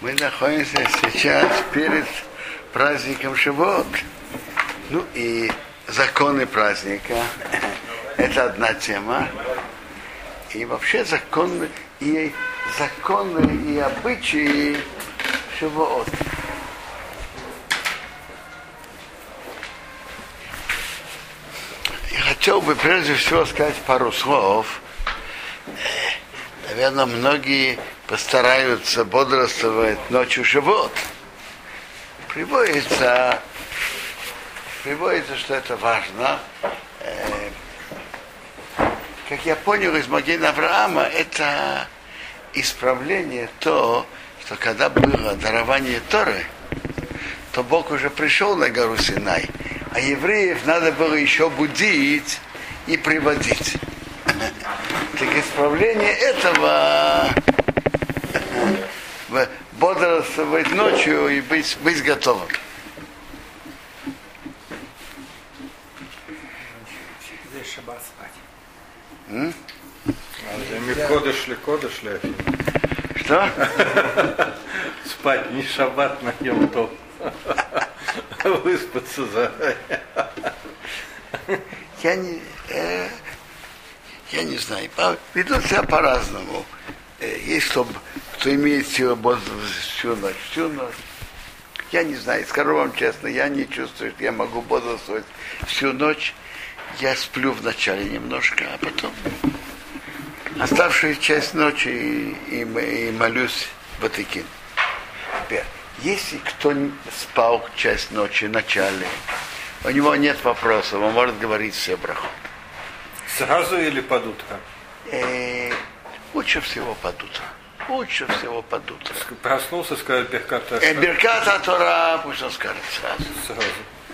Мы находимся сейчас перед праздником Шивот. Ну и законы праздника – это одна тема. И вообще законы и законы и обычаи Шивот. Я хотел бы прежде всего сказать пару слов. Наверное, многие постараются бодрствовать ночью живот. Приводится, приводится, что это важно. Э, как я понял из Магина Авраама, это исправление то, что когда было дарование Торы, то Бог уже пришел на гору Синай, а евреев надо было еще будить и приводить. Так исправление этого бодрствовать ночью и быть, быть готовым. Здесь шаббат спать. М? Что? Спать не шаббат на нем то. Выспаться за. Я не, э, я не знаю. Ведут себя по-разному. Э, есть кто, кто имеет силу бодрствовать всю ночь, всю ночь. Я не знаю, скажу вам честно, я не чувствую, что я могу бодрствовать всю ночь. Я сплю вначале немножко, а потом оставшуюся часть ночи и, и, и молюсь Батыкин. Теперь, если кто спал часть ночи в начале, у него нет вопросов, он может говорить все брахот. Сразу или под утро? Э, лучше всего под утро. Лучше всего под утро. Проснулся, сказал Берката Э, Берката Тора, пусть он скажет сразу. сразу.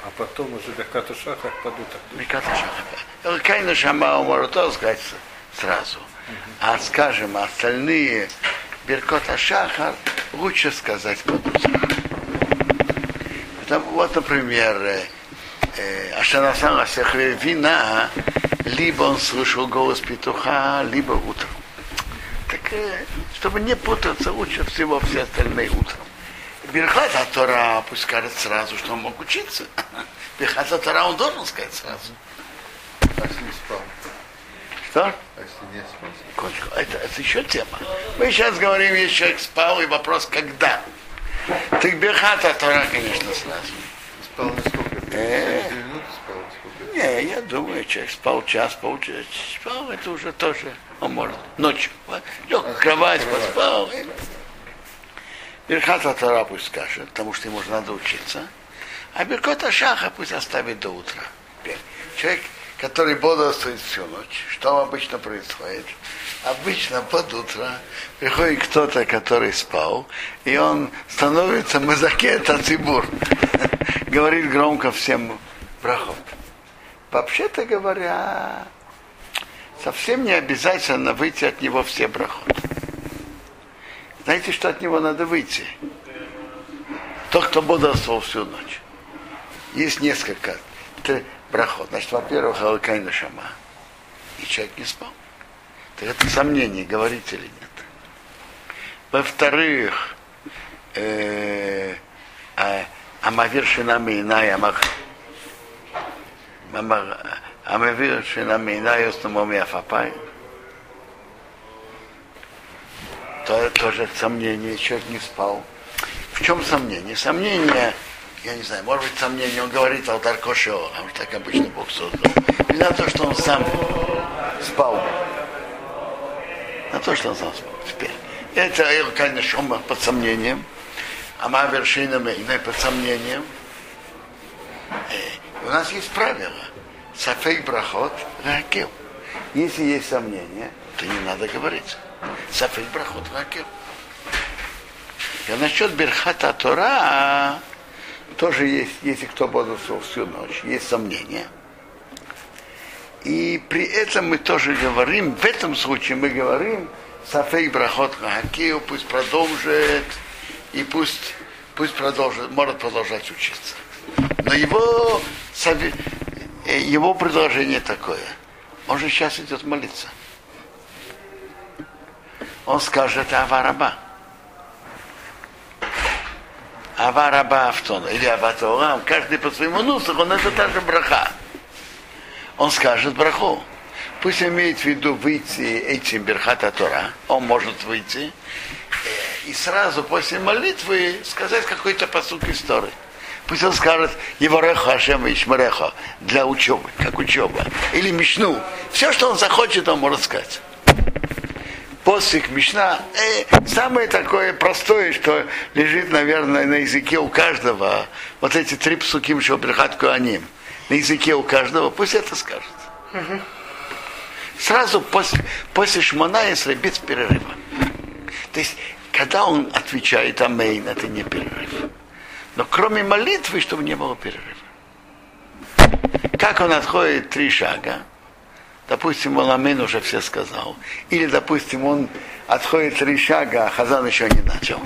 А потом уже Берката Шахар под утро. Берката Шаха. Кайна Шама тоже сказать сразу. А скажем, остальные Беркота Шахар лучше сказать под утро. Потому, вот, например, э, э, Ашанасан вина, либо он слышал голос петуха, либо утром. Так, э, чтобы не путаться, лучше всего все остальные утром. Берхата Тора пусть скажет сразу, что он мог учиться. Берхата Тора он должен сказать сразу. А если не спал? Что? А если не спал? Кончил. Это, это еще тема. Мы сейчас говорим, если человек спал, и вопрос, когда. Так Берхата Тора, конечно, сразу. Спал на сколько? Э. Две минуты спал? Сколько? Не, я думаю, человек спал час, полчаса, спал, это уже тоже, он может, ночью. Лег в кровать, поспал. Берхата Тора пусть скажет, потому что ему же надо учиться. А Беркота Шаха пусть оставит до утра. Человек, который бодрствует всю ночь, что обычно происходит? Обычно под утро приходит кто-то, который спал, и он становится мазакет Ацибур. Говорит громко всем брахот. Вообще-то говоря, совсем не обязательно выйти от него все брахот. Знаете, что от него надо выйти? Тот, кто бодрствовал всю ночь. Есть несколько брахот. Значит, во-первых, Алкайна Шама. И человек не спал. Так это сомнение, говорить или нет. Во-вторых, э, а- Амавир Шинами Инай Амах Амавир Шинами Инай Основоми Афапай. То тоже сомнение, человек не спал. В чем сомнение? Сомнение, я не знаю, может быть сомнение, он говорит алтарь Кошео, а уж так обычно Бог создал. Не на то, что он сам спал. На то, что он сам спал. Теперь. Это, конечно, шума под сомнением. А моя вершина Мейна под сомнением. Э, У нас есть правило. Сафейк брахот ракел. Если есть сомнения, то не надо говорить. Сафейк брахот ракел. И насчет Берхата Тора тоже есть, если кто бодрствовал всю ночь, есть сомнения. И при этом мы тоже говорим, в этом случае мы говорим, Сафей Брахот Хакею пусть продолжит, и пусть, пусть продолжит, может продолжать учиться. Но его, его предложение такое. Он же сейчас идет молиться. Он скажет Авараба. Авараба Автона или Абатаурам, каждый по своему нусаху, он это та же браха. Он скажет браху. Пусть имеет в виду выйти этим Берхата Тора, он может выйти, э, и сразу после молитвы сказать какой-то посук истории. Пусть он скажет Евореха Ашема Ишмареха для учебы, как учеба. Или Мишну. Все, что он захочет, он может сказать. Посик, Мишна, э, самое такое простое, что лежит, наверное, на языке у каждого, вот эти три псуким, что брехат ним, на языке у каждого, пусть это скажет. Сразу после, после Шмона Исра без перерыва. То есть, когда он отвечает Амейн, это не перерыв. Но кроме молитвы, чтобы не было перерыва. Как он отходит три шага, допустим, он Амин уже все сказал, или, допустим, он отходит три шага, а Хазан еще не начал,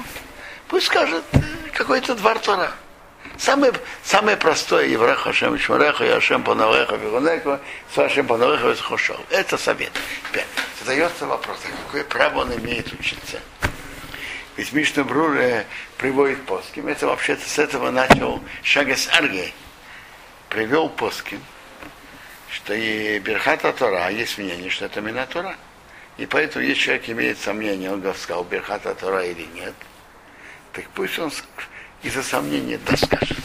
пусть скажет э, какой-то двор Тора. Самое, самое простое Еврах Хашем Шмареха и Ашем Панавеха Вихунеку Сашем Панавеха Вихушов. Это совет. Опять. Задается вопрос, а какое право он имеет учиться? Ведь Мишна Брур э, приводит Поским. Это вообще-то с этого начал Шагас Арге. Привел Поским, что и Берхата Тора, есть мнение, что это Мина Тора. И поэтому, если человек имеет сомнение, он сказал, Берхата Тора или нет, так пусть он из-за сомнения да скажет.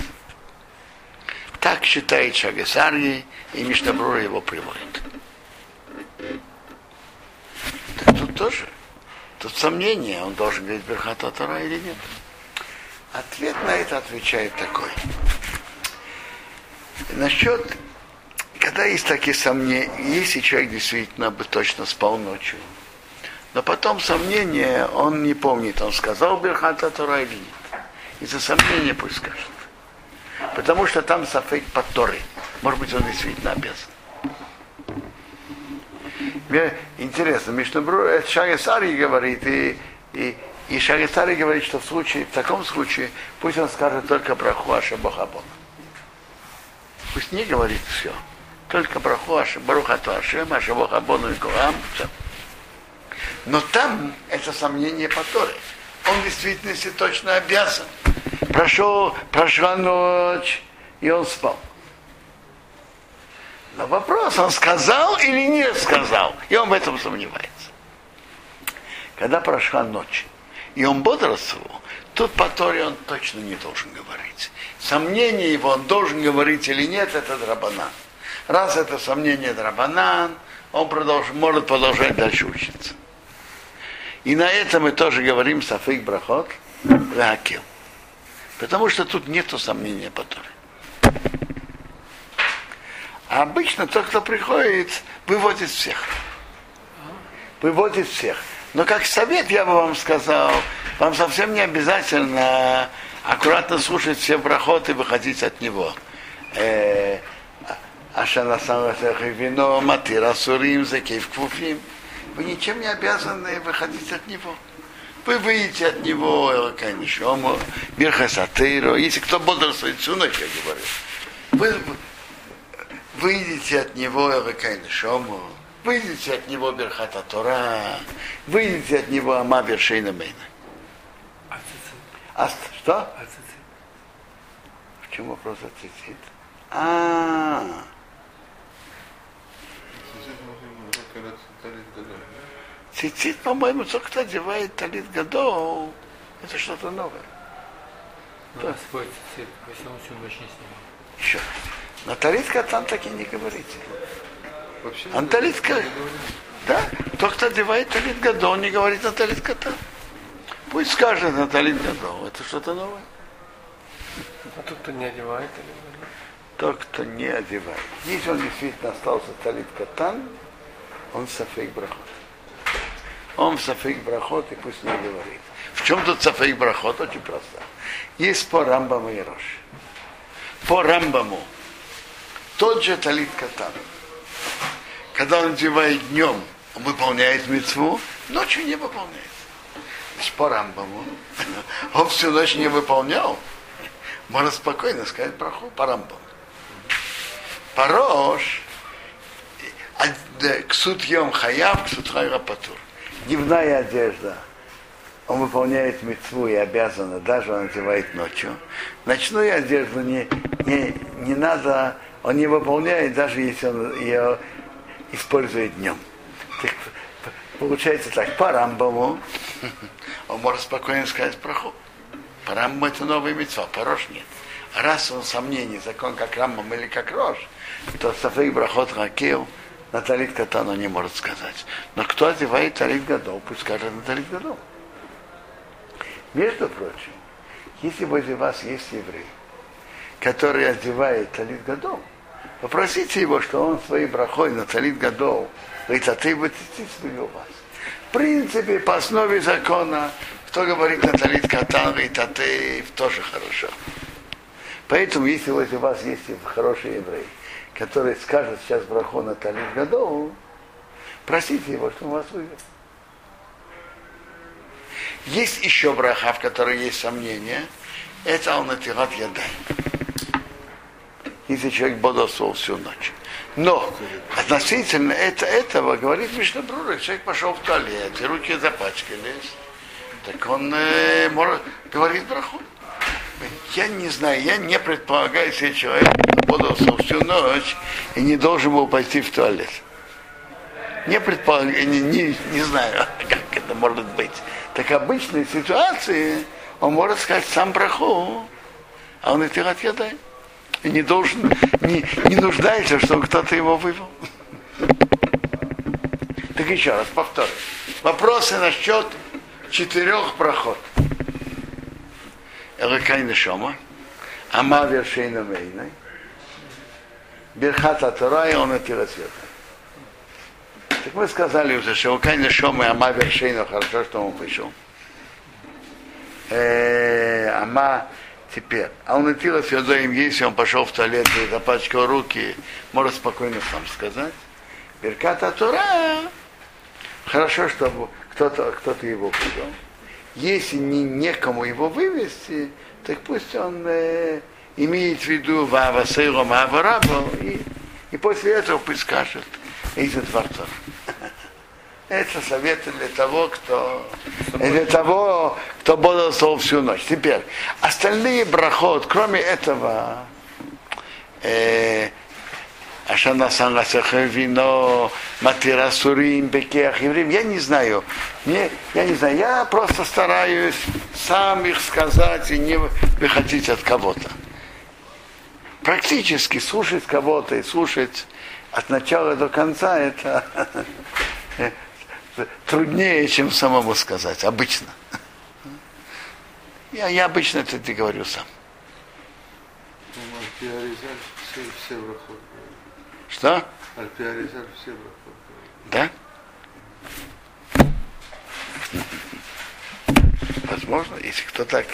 Так считает Шагасарги, и Мишнабрура его приводит. Так тут тоже Тут сомнение, он должен говорить Берхата Тора или нет. Ответ на это отвечает такой. Насчет, когда есть такие сомнения, если человек действительно бы точно спал ночью, но потом сомнение, он не помнит, он сказал Берхата Тора или нет. Из-за сомнения пусть скажет. Потому что там сафейк по Торе. Может быть, он действительно обязан. Мне интересно, Мишнабру, это Шагасари говорит, и, и, и Шагасари говорит, что в случае, в таком случае, пусть он скажет только браху Ашабахабон. Пусть не говорит все. Только браху Барухату Ашем, Ашабахабону и Куам. Но там это сомнение по Торе. Он в действительности точно обязан. Прошел, прошла ночь, и он спал. Но вопрос, он сказал или не сказал, и он в этом сомневается. Когда прошла ночь, и он бодрствовал, тут по Торе он точно не должен говорить. Сомнение его, он должен говорить или нет, это драбанан. Раз это сомнение драбанан, он продолж, может продолжать дальше учиться. И на этом мы тоже говорим Сафик Брахот Ракил. Потому что тут нету сомнения по Торе. А обычно тот, кто приходит, выводит всех. Выводит всех. Но как совет я бы вам сказал, вам совсем не обязательно аккуратно слушать все проходы и выходить от него. Э, Ашана вино, матира сурим, закейв. Вы ничем не обязаны выходить от него. Вы выйдете от него, конечно, Мирхасатейро. Если кто бодрствует всю ночь, я говорю. Вы, выйдите от него Шому, выйдите от него Берхата Тора, выйдите от него Ама Вершейна Мейна. А что? А В чем вопрос о цицит? А, цицит, по-моему, только кто одевает талит годов, это что-то новое. Ну, а свой цицит, если он всю ночь не снимал. Еще. На талит катан так и не говорите. На талит Да, тот, кто одевает талит гадол, не говорит на талит катан. Пусть скажет на талит гадол. Это что-то новое. А тот, кто не одевает, Тот, кто не одевает. Если он действительно остался талит катан, он сафейк брахот. Он в сафейк брахот и пусть не говорит. В чем тут сафейк брахот? Очень просто. Есть по Рамбаму и Рош. По Рамбаму тот же талит катан. Когда он одевает днем, он выполняет мецву, ночью не выполняет. Значит, по Рамбаму. Он всю ночь не выполнял. Можно спокойно сказать проху по Рамбаму. Парош, ксут йом хаяв, ксут патур. Дневная одежда он выполняет мецву и обязан, даже он одевает ночью. Ночную одежду не, не, не надо, он не выполняет, даже если он ее использует днем. Так, получается так, по Рамбаму он может спокойно сказать проход. По Рамбаму это новый мецва, по Рош нет. А раз он сомнений, закон как Рамбам или как Рош, то Сафейк Брахот Ракил на Талит Катана не может сказать. Но кто одевает Талит Гадол, пусть скажет на Талит Гадол. Между прочим, если возле вас есть еврей, который одевает Талит Гадол, попросите его, что он своей брахой на Талит Гадол, говорит, а ты вот у вас. В принципе, по основе закона, кто говорит на Талит Катан, говорит, а ты тоже хорошо. Поэтому, если возле вас есть хороший еврей, который скажет сейчас браху на Талит Гадол, просите его, что он вас вывел. Есть еще браха, в которой есть сомнения. Это он натират ядай. Если человек бодосол всю ночь. Но относительно это, этого говорит Мишнабрура, человек пошел в туалет, и руки запачкались, так он э, может, говорит браху. Я не знаю, я не предполагаю, если человек бодосол всю ночь и не должен был пойти в туалет. Не предполагаю, не, не, не знаю, как это может быть. Так обычной ситуации он может сказать сам браху, а он и тират ядай. И не должен, не, не нуждается, чтобы кто-то его вывел. Так еще раз повторю. Вопросы насчет четырех проход. Элакайна Шома, Ама Вершейна Мейной, Берхата Тора и он Атира Света. Так мы сказали уже, что Элакайна Шома и Ама Вершейна, хорошо, что он пришел. Э, ама теперь. А он натила им если он пошел в туалет и запачкал руки, может спокойно сам сказать. Берката Тура. Хорошо, чтобы кто-то кто его привел. Если не, некому его вывести, так пусть он э, имеет в виду Вава Сейром Аварабу и, и после этого пусть скажет из дворцов. Это советы для того, кто для того, кто бодался всю ночь. Теперь, остальные брахот, кроме этого, э, Ашана вино, Матира Сурим, Бекеах, евреям, я не знаю. Мне, я не знаю, я просто стараюсь сам их сказать и не выходить от кого-то. Практически слушать кого-то и слушать от начала до конца это труднее, чем самому сказать, обычно. Я, я обычно это ты говорю сам. Что? Да? Возможно, если кто так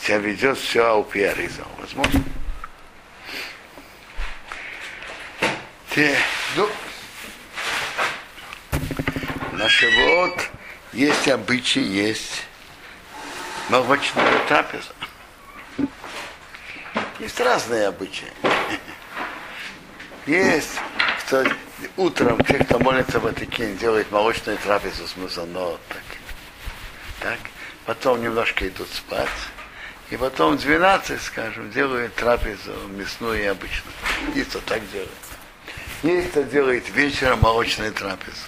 себя ведет, все аупиаризал. Возможно. Те, ну, на Шавуот есть обычаи, есть молочная трапеза. Есть разные обычаи. Есть, кто утром, те, кто молится в Ватикине, делает молочную трапезу с музанот. Так. так. Потом немножко идут спать. И потом в 12, скажем, делают трапезу мясную и обычную. Есть кто так делает. Есть кто делает вечером молочную трапезу.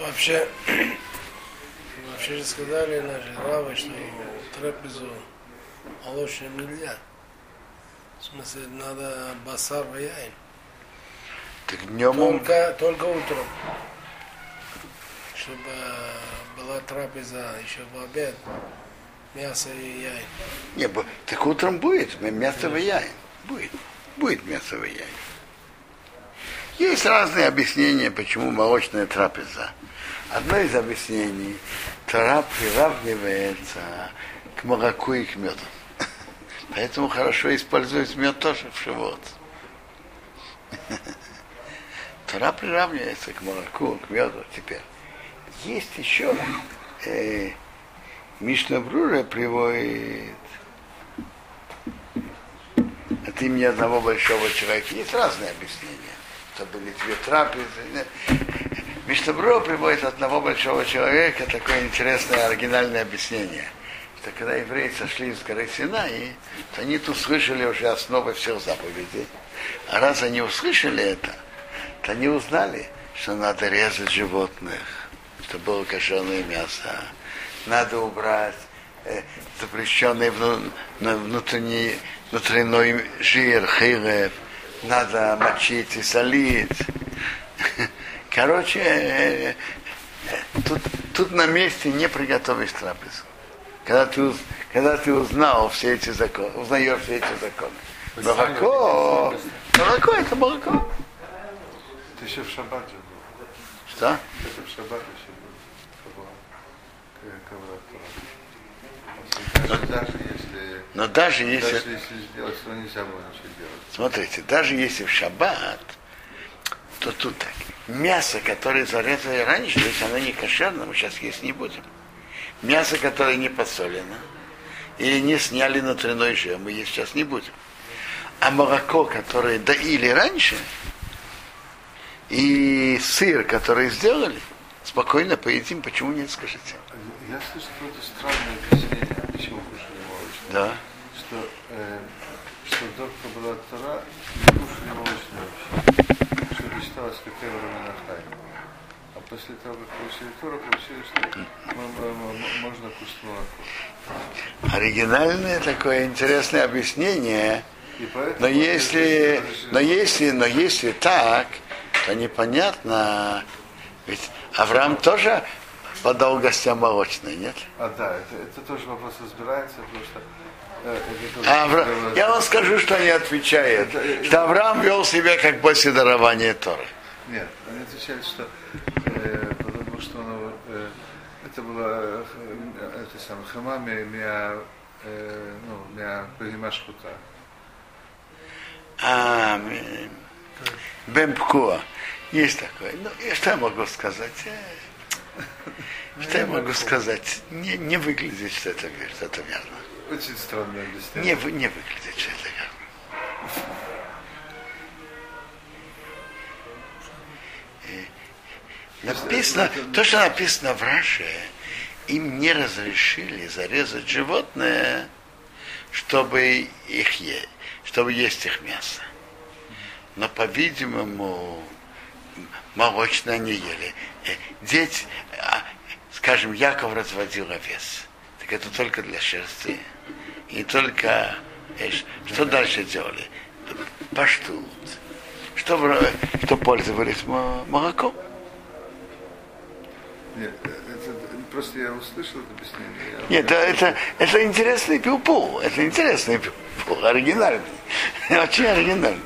Вообще, же сказали наши равы, что трапезу молочным нельзя. В смысле, надо басар яйн. Так днем только, только утром. Чтобы была трапеза еще в обед. Мясо и яйн. Не, так утром будет мясо и яйн. Будет. Будет мясо и яйн. Есть разные объяснения, почему молочная трапеза. Одно из объяснений, Тора приравнивается к молоку и к меду. Поэтому хорошо использовать мед тоже в живот. Тора приравнивается к молоку, к меду теперь. Есть еще э, Мишна Брура приводит от имени одного большого человека. Есть разные объяснения. это были две трапезы. Миштабро приводит одного большого человека такое интересное оригинальное объяснение, что когда евреи сошли с горы Синай, то они тут слышали уже основы всех заповедей. А раз они услышали это, то они узнали, что надо резать животных, чтобы было кошерное мясо, надо убрать э, запрещенный вну, внутренний, внутренний жир, хилев, надо мочить и солить. Короче, э, э, тут, тут на месте не приготовишь трапезу. Когда ты, когда ты узнал все эти законы, узнаешь все эти законы. Молоко, молоко это молоко. Это еще в шаббат же было. Что? Это в шаббат еще Тора. Даже, даже если, Но даже если, даже если сделать, то нельзя было ничего делать. смотрите, даже если в шаббат, то тут так. Мясо, которое зарезали раньше, то есть оно не кошерно, мы сейчас есть не будем. Мясо, которое не посолено, или не сняли внутренной жир, мы есть сейчас не будем. А молоко, которое доили раньше, и сыр, который сделали, спокойно поедим, почему нет, скажите? Я слышу какое-то странное объяснение, почему кушали молочное. Да. Что, э, что доктор была Тора, не кушали молочное вообще. Какая времена тайна. А после того, как получили Тору, получили, что можно молоко. Оригинальное такое интересное объяснение. Но если, но если, но если так, то непонятно. Ведь Авраам тоже подал гостям молочное, нет? А да, это, это тоже вопрос разбирается, потому что э, А Авра- Я вам скажу, что они отвечают. Что Авраам вел себя как после дарования Торы. Нет, они отвечают, что э, потому что он, э, это было э, это самое хамами мя э, ну мя погимашкута. А, м, Бемпкуа. Есть такое. Ну, и что я могу сказать? Э, Что я могу сказать? Не, не выглядит, что это, что это верно. Очень странное объяснение. Не, не выглядит, это верно. И Написано, то, что написано в Раше, им не разрешили зарезать животное, чтобы их есть, чтобы есть их мясо. Но, по-видимому, молочное не ели. Э, Дети, а, скажем, Яков разводил овес. Так это только для шерсти. И только, что дальше делали? Паштут. Что, что пользовались мо- молоком. Нет, это, просто я услышал это объяснение. я- Нет, это, это, это интересный пилпул. Это интересный пилпул, оригинальный. Очень оригинальный.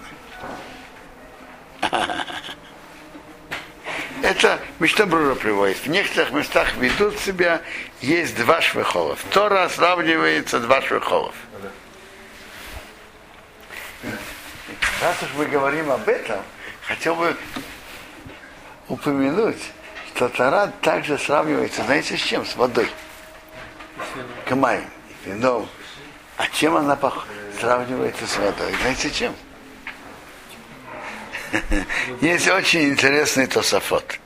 Это Миштабрура приводит. В некоторых местах ведут себя, есть два швехолов. Тора сравнивается два швехолов. Раз уж мы говорим об этом, хотел бы упомянуть, что Тора также сравнивается, знаете, с чем? С водой. Камай, вином. А чем она сравнивается с водой? Знаете, чем? Есть очень интересный Тософот.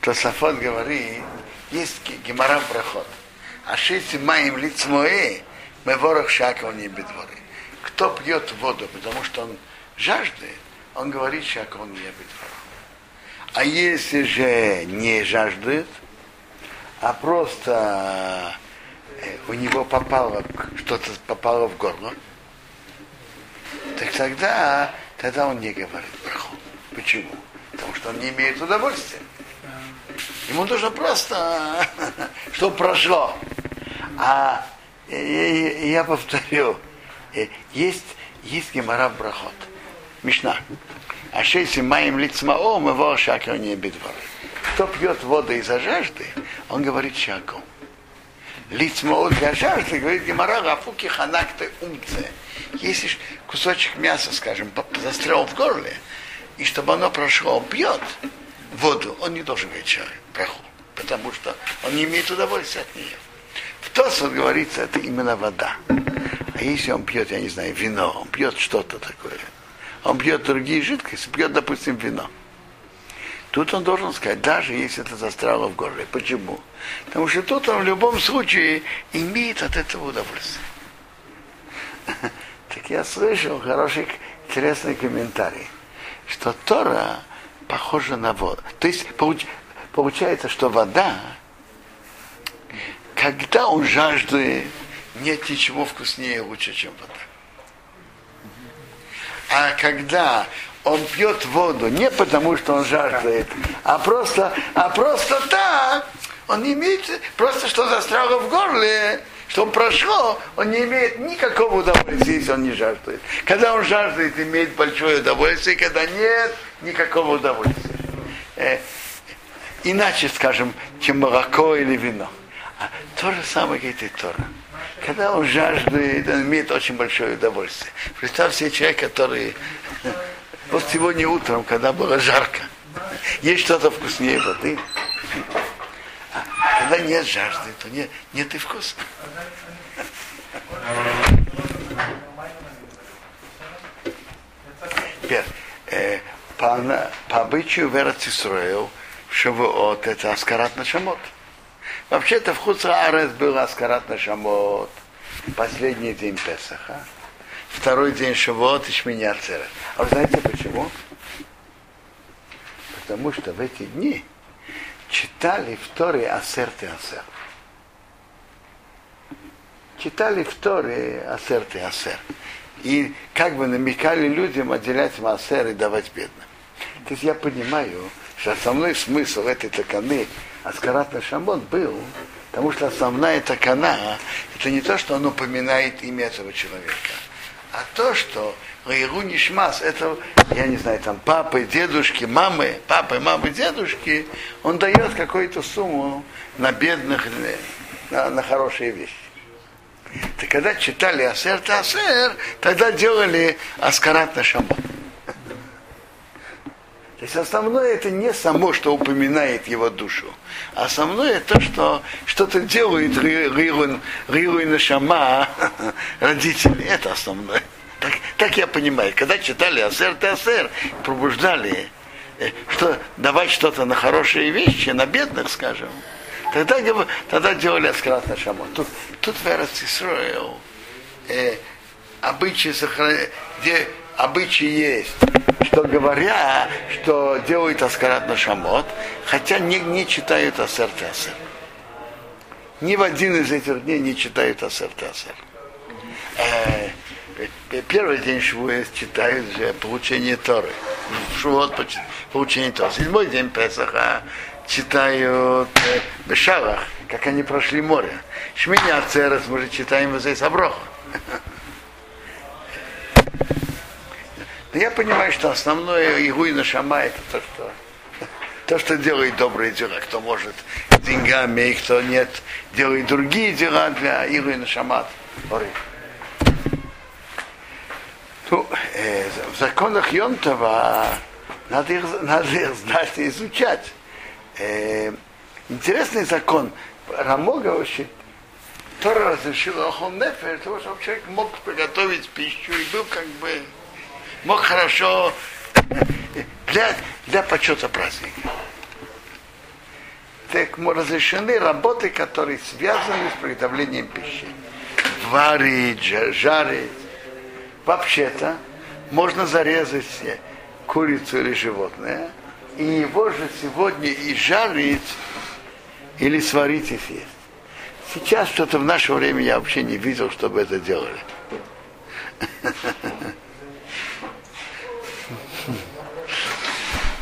Тософот говорит, есть ге- гемора проход. А шесть маем лиц мои, мы ворох шаков не бедворы. Кто пьет воду, потому что он жаждет, он говорит шаков не бедворы. А если же не жаждет, а просто э, у него попало что-то попало в горло, так тогда, тогда он не говорит браху. Почему? Потому что он не имеет удовольствия. Ему нужно просто, чтобы прошло. А я, я- я повторю, э, есть, есть гемора брахот, Мишна. А шесть маем лицмао, мы во шакер не бедвары. Кто пьет воду из-за жажды, он говорит шаком. Лицмао для жажды, говорит гемора, гафуки ханакты умце. Если кусочек мяса, скажем, застрял в горле, и чтобы оно прошло, он пьет воду, он не должен говорить чай, браху, потому что он не имеет удовольствия от нее. В Тосфот говорится, это именно вода. А если он пьет, я не знаю, вино, он пьет что-то такое, он пьет другие жидкости, пьет, допустим, вино. Тут он должен сказать, даже если это застряло в горле. Почему? Потому что тут он в любом случае имеет от этого удовольствие. Так я слышал хороший, интересный комментарий, что Тора похожа на воду. То есть получается, что вода, когда он жаждет, нет ничего вкуснее и лучше, чем вода. А когда он пьет воду не потому, что он жаждет, а просто, а просто так, он имеет, просто что застряло в горле, что он прошло, он не имеет никакого удовольствия, если он не жаждет. Когда он жаждет, имеет большое удовольствие, когда нет, никакого удовольствия. Э, иначе, скажем, чем молоко или вино. А то же самое говорит и Тора. Когда он жаждет, он имеет очень большое удовольствие. Представьте себе человек, который вот сегодня утром, когда было жарко, есть что-то вкуснее воды. Когда нет жажды, то нет, нет и вкуса. Теперь, э, по, по обычаю Верацисроил, Шавуот, это Аскарат Нашамот. Вообще-то в Хуцаарес был Аскарат Нашамот, последний день Песаха второй день Шавуот и Ацерет. А вы знаете почему? Потому что в эти дни читали в Торе Асер Асер. Читали в Торе Асер Асер. И как бы намекали людям отделять Маасер и давать бедным. То есть я понимаю, что основной смысл этой таканы Аскарат Шамон был, потому что основная такана, это не то, что он упоминает имя этого человека, а то, что Раиру Нишмас, это, я не знаю, там папы, дедушки, мамы, папы, мамы, дедушки, он дает какую-то сумму на бедных, на, на хорошие вещи. Так когда читали Асер Асер, тогда делали Аскарат на Шамон. То есть основное это не само, что упоминает его душу, а основное то, что что-то делает Риру и Нашама родители. Это основное. Так, так я понимаю. Когда читали Асер Асер, пробуждали, э, что давать что-то на хорошие вещи, на бедных, скажем, тогда, тогда делали Аскарат Нашама. Тут, тут в Эрцисроил э, обычаи, где обычаи есть что говоря, что делают Аскарат на Шамот, хотя не, не читают Асер Тасер. Ни в один из этих дней не читают Асер Тасер. Э, первый день Швуя читают получение Торы. Швуот получение Торы. Седьмой день Песаха читают э, Бешавах, как они прошли море. Шминя Ацерес мы же читаем вот здесь Аброха. Но я понимаю, что основное Игуй на Шама это то, что то, что делает добрые дела, кто может деньгами, и кто нет, делает другие дела для Игуй на Шамат. Ну, э, в законах Йонтова надо их, надо их знать и изучать. Э, интересный закон. Рамога вообще Тора разрешила Охом Нефер, того, чтобы человек мог приготовить пищу и был как бы мог хорошо для, для почета праздника. Так разрешены работы, которые связаны с приготовлением пищи. Варить, жарить. Вообще-то можно зарезать курицу или животное, и его же сегодня и жарить, или сварить и съесть. Сейчас что-то в наше время я вообще не видел, чтобы это делали.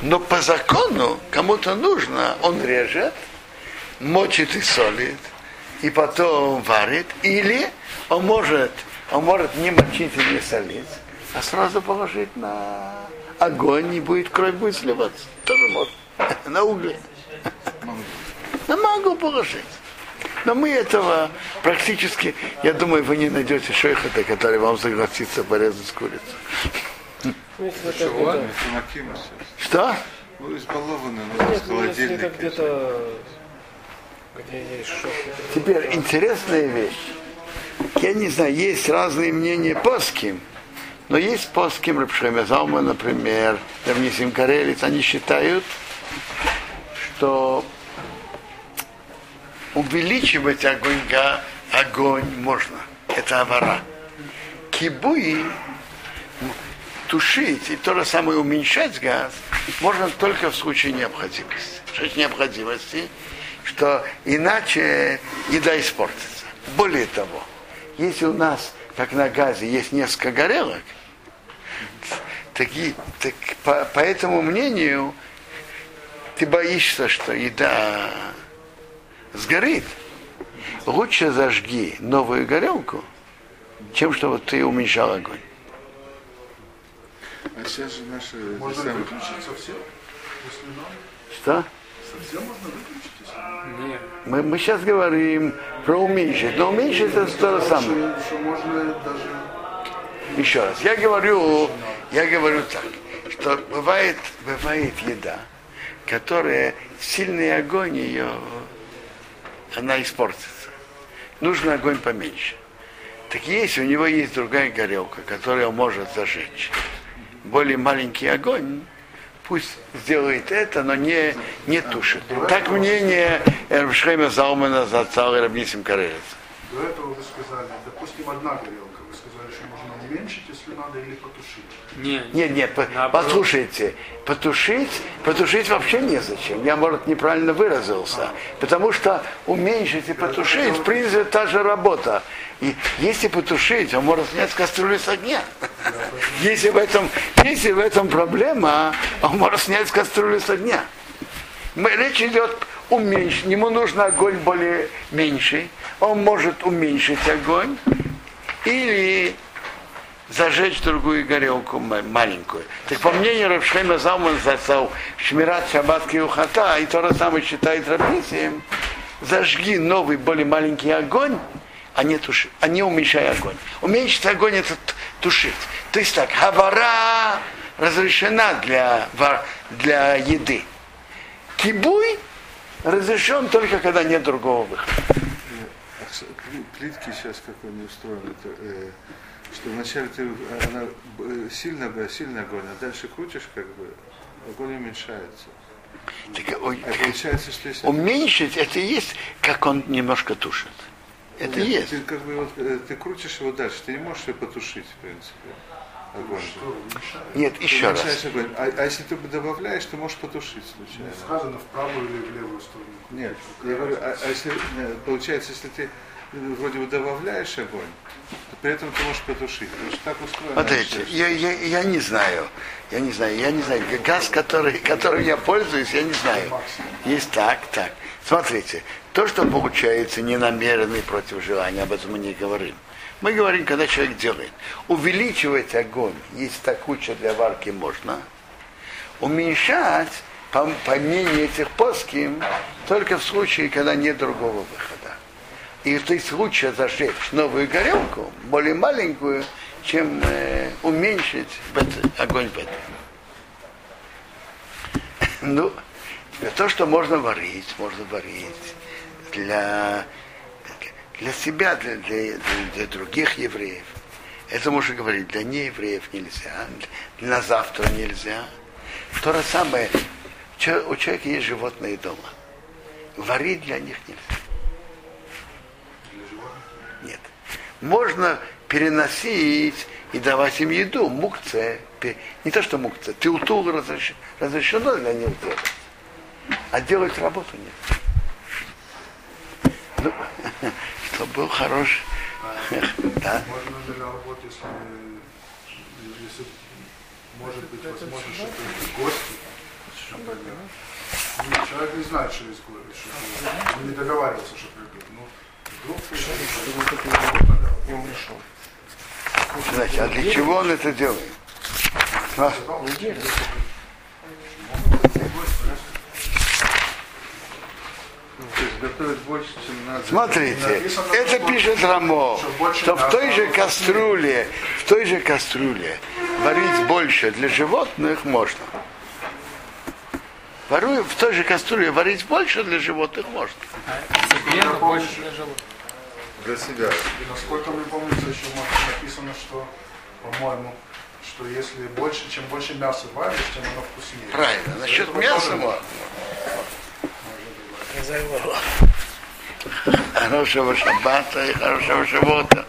Но по закону кому-то нужно, он режет, мочит и солит, и потом варит, или он может, он может не мочить и не солить, а сразу положить на огонь, и будет кровь будет сливаться. Тоже может. На угле. На мангу положить. Но мы этого практически, я думаю, вы не найдете шейхата, который вам согласится порезать курицу. Что? Ну, избалованы, но Нет, ну, есть шок. Теперь интересная вещь. Я не знаю, есть разные мнения кем, но есть по с кем Рабшемя Залма, например, Равнисим Карелец, они считают, что увеличивать огонь, огонь можно. Это авара. Кибуи тушить и то же самое уменьшать газ можно только в случае необходимости. Что есть необходимости? Что иначе еда испортится. Более того, если у нас, как на газе, есть несколько горелок, таки, так, по, по этому мнению ты боишься, что еда сгорит. Лучше зажги новую горелку, чем чтобы ты уменьшал огонь. А сейчас же наши... Можно выключить совсем, надо. Что? Совсем можно выключить, Мы, мы сейчас говорим про уменьшить, но уменьшить это то же самое. Еще раз, я говорю, я говорю так, что бывает, бывает еда, которая сильный огонь ее, она испортится. Нужно огонь поменьше. Так если у него есть другая горелка, которая может зажечь более маленький огонь, пусть сделает это, но не, не тушит. Так мнение Эрбшхема Заумана за целый Рабнисим Карелец. До этого вы сказали, допустим, одна горелка. Вы сказали, что можно уменьшить, если надо, или потушить. Нет. Нет, нет, по- послушайте, потушить, потушить вообще незачем. Я, может, неправильно выразился. Потому что уменьшить и потушить, в принципе, та же работа. И если потушить, он может снять кастрюлю с огня. Если в этом, если в этом проблема, он может снять кастрюлю с огня. Речь идет уменьшить. Ему нужен огонь более меньший. Он может уменьшить огонь или зажечь другую горелку ма- маленькую. Так по мнению Равшхема Залман зацал Шмират Шаббат Киухата, и то же самое считает Рабнисием, зажги новый более маленький огонь, а не, туши, а не уменьшай огонь. Уменьшить огонь это тушить. То есть так, хавара разрешена для, для еды. Кибуй разрешен только когда нет другого выхода. Плитки сейчас как они устроены, это, э, что вначале ты, она сильно, сильный огонь, а дальше крутишь, как бы, огонь уменьшается. Так, А получается, что если... уменьшить это и есть, как он немножко тушит. Это Нет, есть. Ты, как бы, вот, э, ты крутишь его дальше, ты не можешь его потушить, в принципе, огонь. Нет, еще раз. Огонь. А, а если ты добавляешь, ты можешь потушить случайно. Сказано в правую или в левую сторону. Нет, я говорю, а, а если, э, получается, если ты э, вроде бы добавляешь огонь, то при этом ты можешь потушить. Потому что так устроено. Смотрите, я, я, я не знаю. Я не знаю, я не знаю. Газ, который, которым я пользуюсь, я не знаю. Есть так, так. Смотрите, то, что получается ненамеренный против желания, об этом мы не говорим. Мы говорим, когда человек делает. Увеличивать огонь, если так куча для варки можно. Уменьшать, по, по мнению этих плоским, только в случае, когда нет другого выхода. И то есть лучше зажечь новую горелку, более маленькую, чем э, уменьшить в это- огонь в этом. Ну, того, что можно варить, можно варить для, для себя, для, для, для- для других евреев. Это можно говорить, для неевреев нельзя, на завтра нельзя. То же самое, у человека есть животные дома. Варить для них нельзя. Нет. Можно переносить и давать им еду. Мукция, пе- не то что мукция, тилтул разреш- разрешено для них делать. А делать работу нет. Ну, чтобы был хороший. Да? Можно ли на работу, если, если может быть возможно, что придут гости? Ну, человек не знает, что есть гости, что. Он не договаривался, что придут. Ну, вдруг придут. Значит, а для чего он это делает? А? Больше, чем надо. Смотрите, это пишет Рамо, что в той же кастрюле, в той же кастрюле варить больше для животных можно. Варую, в той же кастрюле варить больше для животных можно. Больше для животных. Для себя. И насколько мне помнится, еще написано, что, по-моему, что если больше, чем больше мяса варишь, тем оно вкуснее. Правильно. Насчет мяса тоже Хозяева. Хорошего шаббата и хорошего шабота.